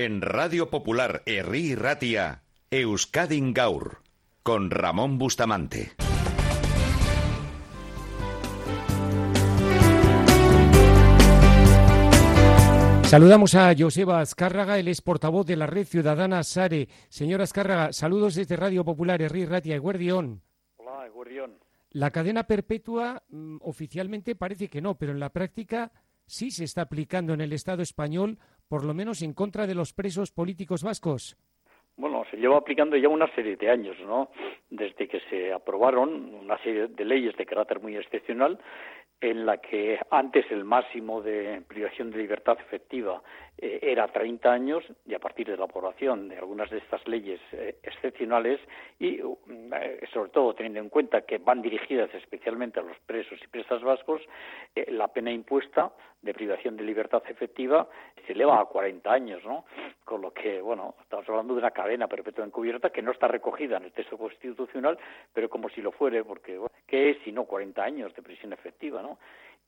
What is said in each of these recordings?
En Radio Popular Herri Ratia, Euskadin Gaur, con Ramón Bustamante. Saludamos a Joseba Azcárraga, él es portavoz de la Red Ciudadana SARE. Señora Azcárraga, saludos desde Radio Popular, Herri Ratia, Eguerdión. Hola, Eguerdión. La cadena perpetua mm, oficialmente parece que no, pero en la práctica sí se está aplicando en el Estado español, por lo menos en contra de los presos políticos vascos. Bueno, se lleva aplicando ya una serie de años, ¿no? Desde que se aprobaron una serie de leyes de carácter muy excepcional en la que antes el máximo de privación de libertad efectiva eh, era 30 años y a partir de la aprobación de algunas de estas leyes eh, excepcionales y eh, sobre todo teniendo en cuenta que van dirigidas especialmente a los presos y presas vascos, la pena impuesta de privación de libertad efectiva se eleva a 40 años, ¿no? Con lo que, bueno, estamos hablando de una cadena perpetua encubierta que no está recogida en el texto constitucional, pero como si lo fuere, porque, ¿qué es si no 40 años de prisión efectiva, ¿no?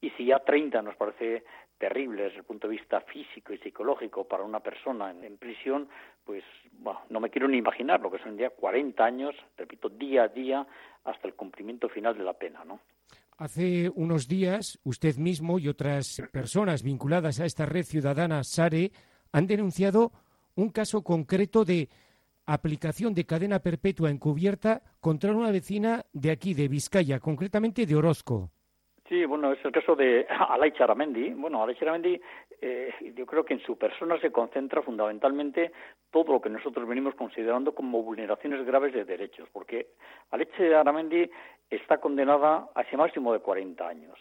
Y si ya 30 nos parece terrible desde el punto de vista físico y psicológico para una persona en, prisión, pues bueno, no me quiero ni imaginar lo que son ya 40 años, repito, día a día hasta el cumplimiento final de la pena, ¿no? Hace unos días, usted mismo y otras personas vinculadas a esta red ciudadana SARE han denunciado un caso concreto de aplicación de cadena perpetua encubierta contra una vecina de aquí, de Vizcaya, concretamente de Orozco. Sí, bueno, es el caso de Alay Charamendi. Bueno, Alay Charamendi, eh, yo creo que en su persona se concentra fundamentalmente todo lo que nosotros venimos considerando como vulneraciones graves de derechos, porque Alay Charamendi está condenada a ese máximo de 40 años.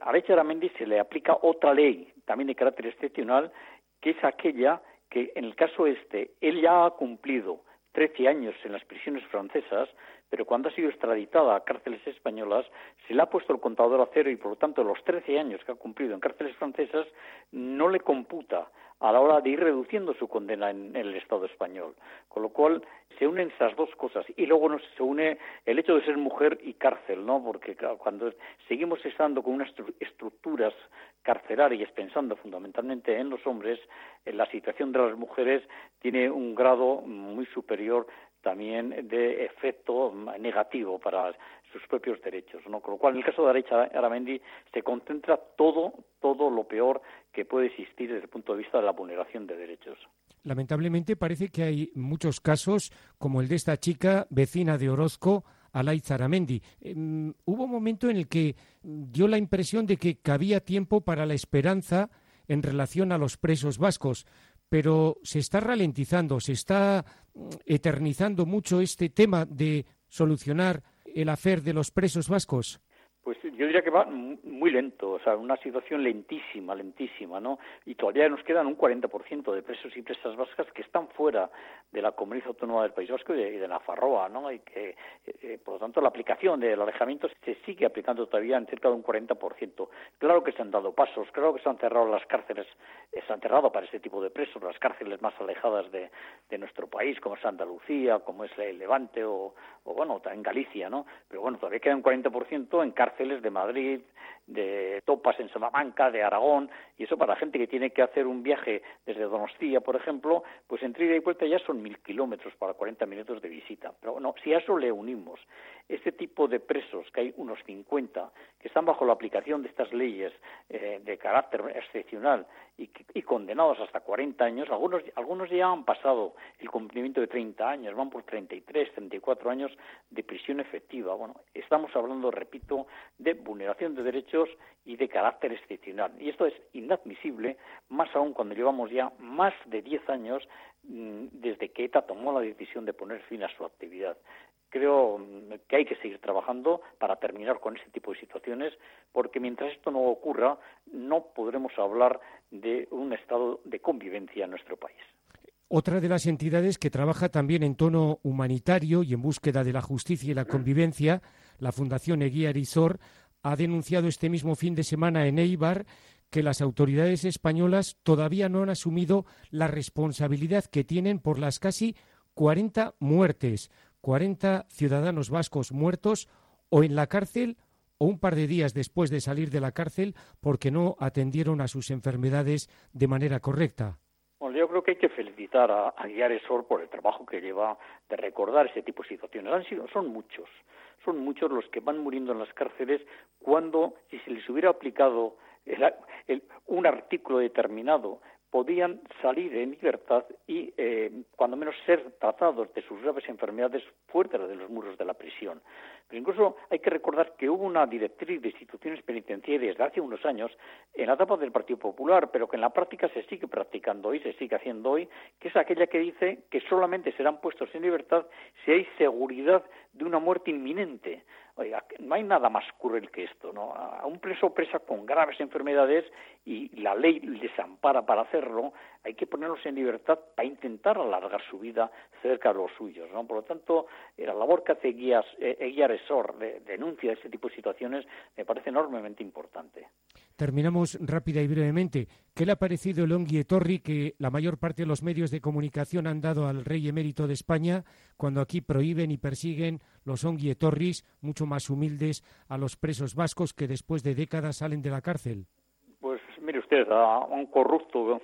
A Alay Charamendi se le aplica otra ley, también de carácter excepcional, que es aquella que en el caso este, él ya ha cumplido 13 años en las prisiones francesas, pero cuando ha sido extraditada a cárceles españolas se le ha puesto el contador a cero y por lo tanto los 13 años que ha cumplido en cárceles francesas no le computa a la hora de ir reduciendo su condena en, el Estado español. Con lo cual se unen esas dos cosas y luego se une el hecho de ser mujer y cárcel, ¿no? Porque cuando seguimos estando con unas estructuras carcelarias pensando fundamentalmente en los hombres, en la situación de las mujeres tiene un grado muy superior también de efecto negativo para sus propios derechos, ¿no? Con lo cual, en el caso de Aramendi se concentra todo, todo lo peor que puede existir desde el punto de vista de la vulneración de derechos. Lamentablemente parece que hay muchos casos, como el de esta chica vecina de Orozco, Alay Zaramendi. Em, hubo un momento en el que dio la impresión de que cabía tiempo para la esperanza en relación a los presos vascos pero se está ralentizando, se está mm, eternizando mucho este tema de solucionar el afer de los presos vascos. Pues yo diría que va muy lento, o sea, una situación lentísima, lentísima, ¿no? Y todavía nos quedan un 40% de presos y presas vascas que están fuera de la comunidad autónoma del País Vasco y de, la Farroa, ¿no? Y que, eh, eh, por lo tanto, la aplicación del alejamiento se sigue aplicando todavía en cerca de un 40%. Claro que se han dado pasos, claro que se han cerrado las cárceles, eh, se han cerrado para este tipo de presos las cárceles más alejadas de, nuestro país, como es Andalucía, como es el Levante o, o bueno, en Galicia, ¿no? Pero bueno, todavía queda un 40% en cárceles de Madrid, de Topas en Salamanca, de Aragón, y eso para la gente que tiene que hacer un viaje desde Donostia, por ejemplo, pues entre ida y vuelta ya son mil kilómetros para 40 minutos de visita. Pero bueno, si a eso le unimos este tipo de presos, que hay unos 50, que están bajo la aplicación de estas leyes eh, de carácter excepcional y, y, condenados hasta 40 años, algunos, algunos ya han pasado el cumplimiento de 30 años, van por 33, 34 años de prisión efectiva. Bueno, estamos hablando, repito, de vulneración de derechos y de carácter excepcional. Y esto es inadmisible, más aún cuando llevamos ya más de 10 años mm, desde que ETA tomó la decisión de poner fin a su actividad creo que hay que seguir trabajando para terminar con este tipo de situaciones, porque mientras esto no ocurra, no podremos hablar de un estado de convivencia en nuestro país. Otra de las entidades que trabaja también en tono humanitario y en búsqueda de la justicia y la convivencia, la Fundación Eguía Arizor, ha denunciado este mismo fin de semana en Eibar que las autoridades españolas todavía no han asumido la responsabilidad que tienen por las casi 40 muertes 40 ciudadanos vascos muertos o en la cárcel o un par de días después de salir de la cárcel porque no atendieron a sus enfermedades de manera correcta. Que hay que felicitar a, a Sor por el trabajo que lleva de recordar ese tipo de situaciones. Han sido, son muchos, son muchos los que van muriendo en las cárceles cuando, si se les hubiera aplicado un artículo determinado podían salir en libertad y, eh, cuando menos, ser tratados de sus graves enfermedades fuera de los muros de la prisión. Incluso hay que recordar que hubo una directriz de instituciones penitenciarias de hace unos años, en la etapa del Partido Popular, pero que en la práctica se sigue practicando hoy, se sigue haciendo hoy, que es aquella que dice que solamente serán puestos en libertad si hay seguridad de una muerte inminente. No hay nada más cruel que esto, ¿no? A un preso presa con graves enfermedades y la ley les ampara para hacerlo, hay que ponerlos en libertad para intentar alargar su vida cerca de los suyos. Por lo tanto, la labor que hace Guías, eh, de denuncia de este tipo de situaciones me parece enormemente importante. Terminamos rápida y brevemente. ¿Qué le ha parecido el Ongui Torri que la mayor parte de los medios de comunicación han dado al rey emérito de España cuando aquí prohíben y persiguen los Ongui Torris mucho más humildes a los presos vascos que después de décadas salen de la cárcel? Usted, a un corrupto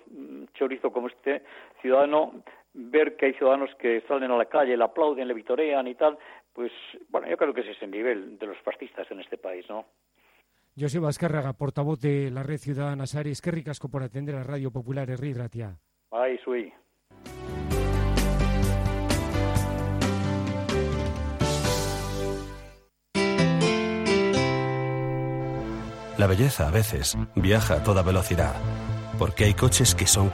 chorizo como este ciudadano, ver que hay ciudadanos que salen a la calle, le aplauden, le vitorean y tal, pues bueno, yo creo que ese es el nivel de los fascistas en este país, ¿no? Joseba Azcárraga, portavoz de la Red Ciudadana Sares, qué ricasco por atender a Radio Popular Herri Ratia. Ay, soy. La belleza a veces viaja a toda velocidad, porque hay coches que son